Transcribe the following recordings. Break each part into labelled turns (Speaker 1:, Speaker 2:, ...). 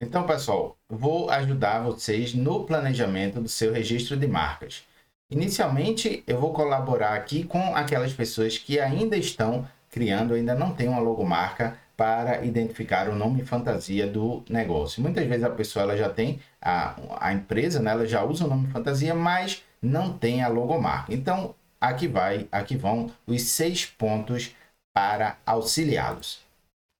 Speaker 1: Então, pessoal, vou ajudar vocês no planejamento do seu registro de marcas. Inicialmente, eu vou colaborar aqui com aquelas pessoas que ainda estão criando, ainda não tem uma logomarca para identificar o nome fantasia do negócio. Muitas vezes a pessoa ela já tem a, a empresa, né, ela já usa o nome fantasia, mas não tem a logomarca. Então, aqui vai, aqui vão os seis pontos para auxiliá-los.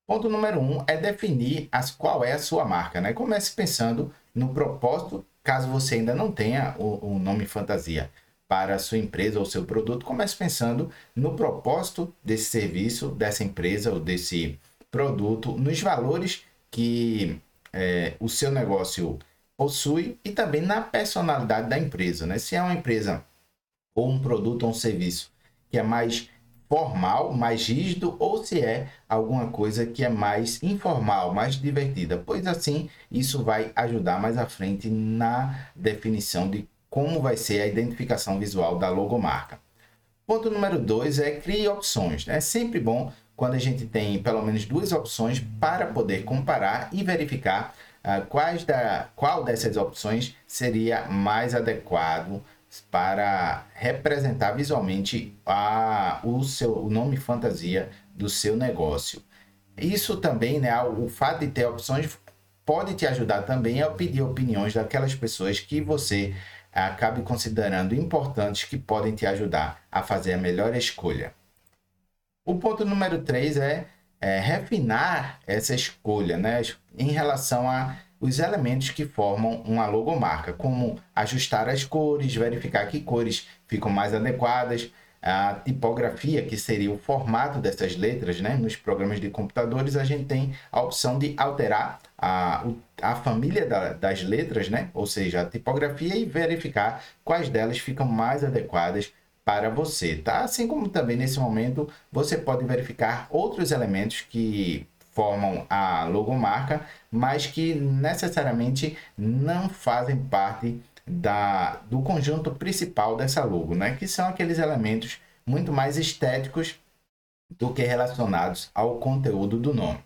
Speaker 1: Ponto número um é definir as, qual é a sua marca. Né? Comece pensando no propósito, caso você ainda não tenha o, o nome fantasia para a sua empresa ou seu produto, comece pensando no propósito desse serviço, dessa empresa ou desse produto, nos valores que é, o seu negócio possui e também na personalidade da empresa. Né? Se é uma empresa ou um produto ou um serviço que é mais formal, mais rígido, ou se é alguma coisa que é mais informal, mais divertida, pois assim isso vai ajudar mais à frente na definição de como vai ser a identificação visual da logomarca. Ponto número dois é crie opções. Né? É sempre bom quando a gente tem pelo menos duas opções para poder comparar e verificar uh, quais da, qual dessas opções seria mais adequado para representar visualmente a, o, seu, o nome fantasia do seu negócio. Isso também, né, o fato de ter opções pode te ajudar também a pedir opiniões daquelas pessoas que você acabe considerando importantes que podem te ajudar a fazer a melhor escolha. O ponto número 3 é, é refinar essa escolha né, em relação a os elementos que formam uma logomarca, como ajustar as cores, verificar que cores ficam mais adequadas, a tipografia, que seria o formato dessas letras, né? Nos programas de computadores, a gente tem a opção de alterar a, a família da, das letras, né? Ou seja, a tipografia e verificar quais delas ficam mais adequadas para você, tá? Assim como também nesse momento você pode verificar outros elementos que formam a logomarca, mas que necessariamente não fazem parte da, do conjunto principal dessa logo, né? que são aqueles elementos muito mais estéticos do que relacionados ao conteúdo do nome.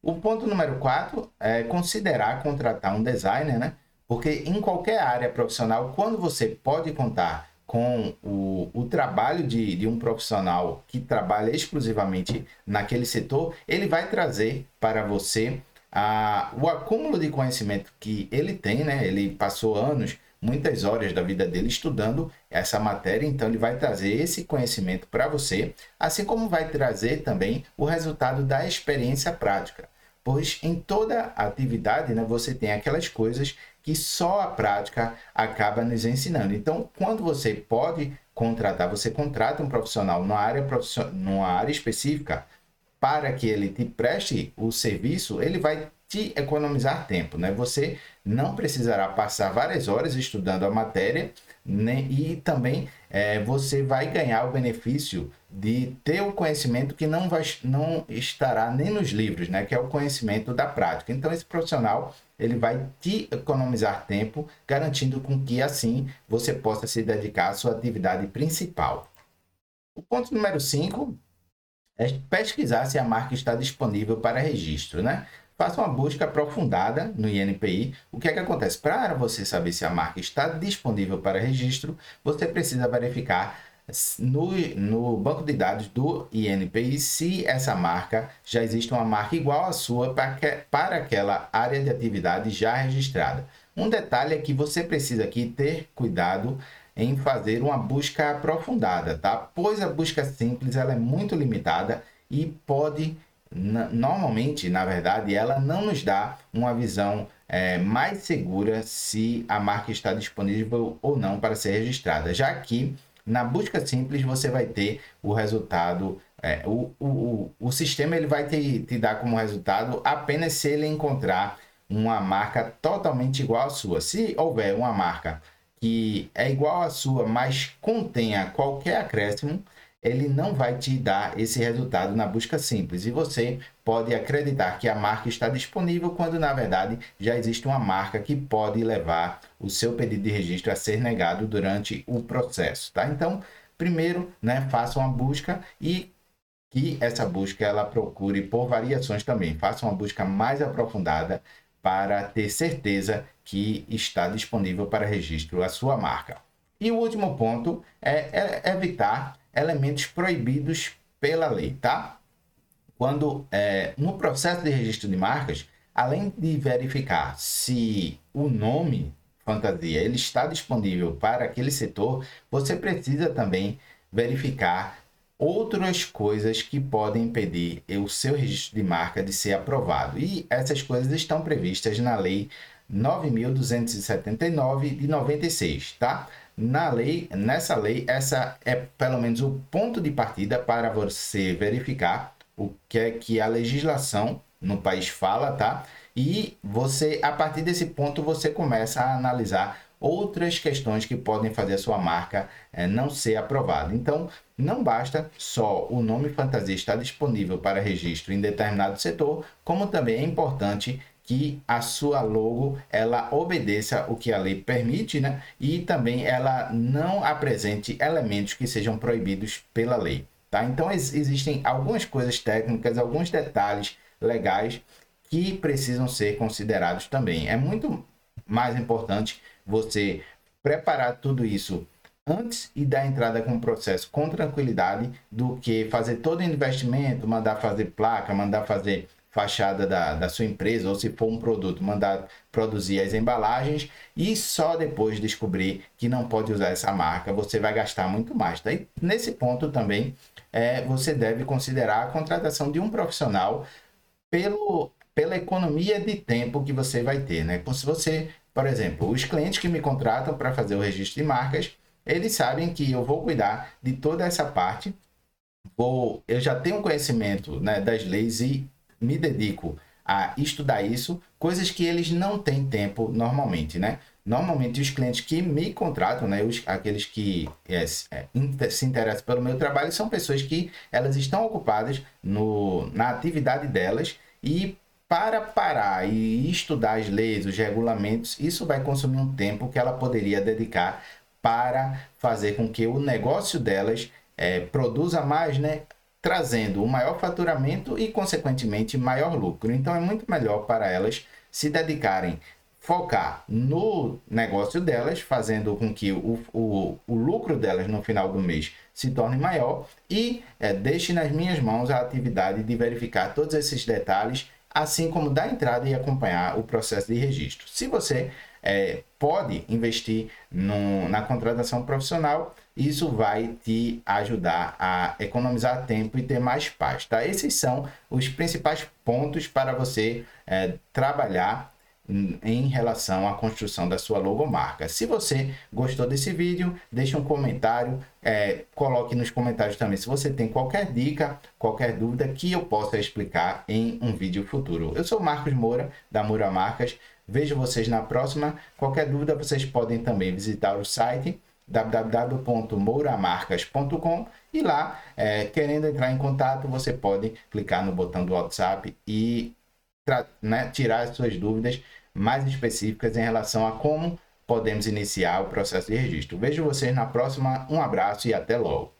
Speaker 1: O ponto número 4 é considerar contratar um designer, né? porque em qualquer área profissional, quando você pode contar com o, o trabalho de, de um profissional que trabalha exclusivamente naquele setor, ele vai trazer para você a, o acúmulo de conhecimento que ele tem, né? Ele passou anos, muitas horas da vida dele estudando essa matéria, então ele vai trazer esse conhecimento para você, assim como vai trazer também o resultado da experiência prática. Pois em toda atividade, né, você tem aquelas coisas que só a prática acaba nos ensinando. Então, quando você pode contratar, você contrata um profissional numa área, numa área específica para que ele te preste o serviço, ele vai te economizar tempo, né? Você não precisará passar várias horas estudando a matéria né? e também é, você vai ganhar o benefício de ter o conhecimento que não, vai, não estará nem nos livros, né? Que é o conhecimento da prática. Então, esse profissional ele vai te economizar tempo, garantindo com que assim você possa se dedicar à sua atividade principal. O ponto número 5 é pesquisar se a marca está disponível para registro, né? Faça uma busca aprofundada no INPI. O que é que acontece? Para você saber se a marca está disponível para registro, você precisa verificar no, no banco de dados do INPI se essa marca já existe uma marca igual à sua para, que, para aquela área de atividade já registrada. Um detalhe é que você precisa aqui ter cuidado em fazer uma busca aprofundada, tá? Pois a busca simples ela é muito limitada e pode normalmente, na verdade, ela não nos dá uma visão é, mais segura se a marca está disponível ou não para ser registrada, já que na busca simples você vai ter o resultado, é, o, o, o sistema ele vai te, te dar como resultado apenas se ele encontrar uma marca totalmente igual à sua. Se houver uma marca que é igual à sua, mas contenha qualquer acréscimo, ele não vai te dar esse resultado na busca simples. E você pode acreditar que a marca está disponível quando na verdade já existe uma marca que pode levar o seu pedido de registro a ser negado durante o processo, tá? Então, primeiro, né, faça uma busca e que essa busca ela procure por variações também. Faça uma busca mais aprofundada para ter certeza que está disponível para registro a sua marca. E o último ponto é, é evitar elementos proibidos pela lei, tá? Quando é, no processo de registro de marcas, além de verificar se o nome fantasia ele está disponível para aquele setor, você precisa também verificar outras coisas que podem impedir o seu registro de marca de ser aprovado. E essas coisas estão previstas na lei 9279 de 96, tá? Na lei, nessa lei, essa é pelo menos o ponto de partida para você verificar o que é que a legislação no país fala, tá? E você, a partir desse ponto, você começa a analisar outras questões que podem fazer a sua marca é, não ser aprovada. Então, não basta só o nome fantasia estar disponível para registro em determinado setor, como também é importante que a sua logo ela obedeça o que a lei permite, né? E também ela não apresente elementos que sejam proibidos pela lei, tá? Então ex existem algumas coisas técnicas, alguns detalhes legais que precisam ser considerados também. É muito mais importante você preparar tudo isso antes e dar entrada com o processo com tranquilidade do que fazer todo o investimento, mandar fazer placa, mandar fazer fachada da, da sua empresa, ou se for um produto, mandar produzir as embalagens e só depois descobrir que não pode usar essa marca, você vai gastar muito mais. E nesse ponto também é, você deve considerar a contratação de um profissional pelo, pela economia de tempo que você vai ter. Né? Se você, por exemplo, os clientes que me contratam para fazer o registro de marcas, eles sabem que eu vou cuidar de toda essa parte. Vou, eu já tenho conhecimento né, das leis e me dedico a estudar isso, coisas que eles não têm tempo normalmente, né? Normalmente os clientes que me contratam, né, os, aqueles que é, é, se interessam pelo meu trabalho, são pessoas que elas estão ocupadas no, na atividade delas e para parar e estudar as leis, os regulamentos, isso vai consumir um tempo que ela poderia dedicar para fazer com que o negócio delas é, produza mais, né? trazendo um maior faturamento e, consequentemente, maior lucro. Então, é muito melhor para elas se dedicarem, focar no negócio delas, fazendo com que o, o, o lucro delas no final do mês se torne maior e é, deixe nas minhas mãos a atividade de verificar todos esses detalhes, assim como dar entrada e acompanhar o processo de registro. Se você é, pode investir no, na contratação profissional, isso vai te ajudar a economizar tempo e ter mais paz, tá? Esses são os principais pontos para você é, trabalhar em relação à construção da sua logomarca. Se você gostou desse vídeo, deixe um comentário, é, coloque nos comentários também se você tem qualquer dica, qualquer dúvida que eu possa explicar em um vídeo futuro. Eu sou Marcos Moura, da Moura Marcas, vejo vocês na próxima. Qualquer dúvida, vocês podem também visitar o site www.mouramarcas.com e lá, é, querendo entrar em contato, você pode clicar no botão do WhatsApp e né, tirar as suas dúvidas mais específicas em relação a como podemos iniciar o processo de registro. Vejo vocês na próxima, um abraço e até logo.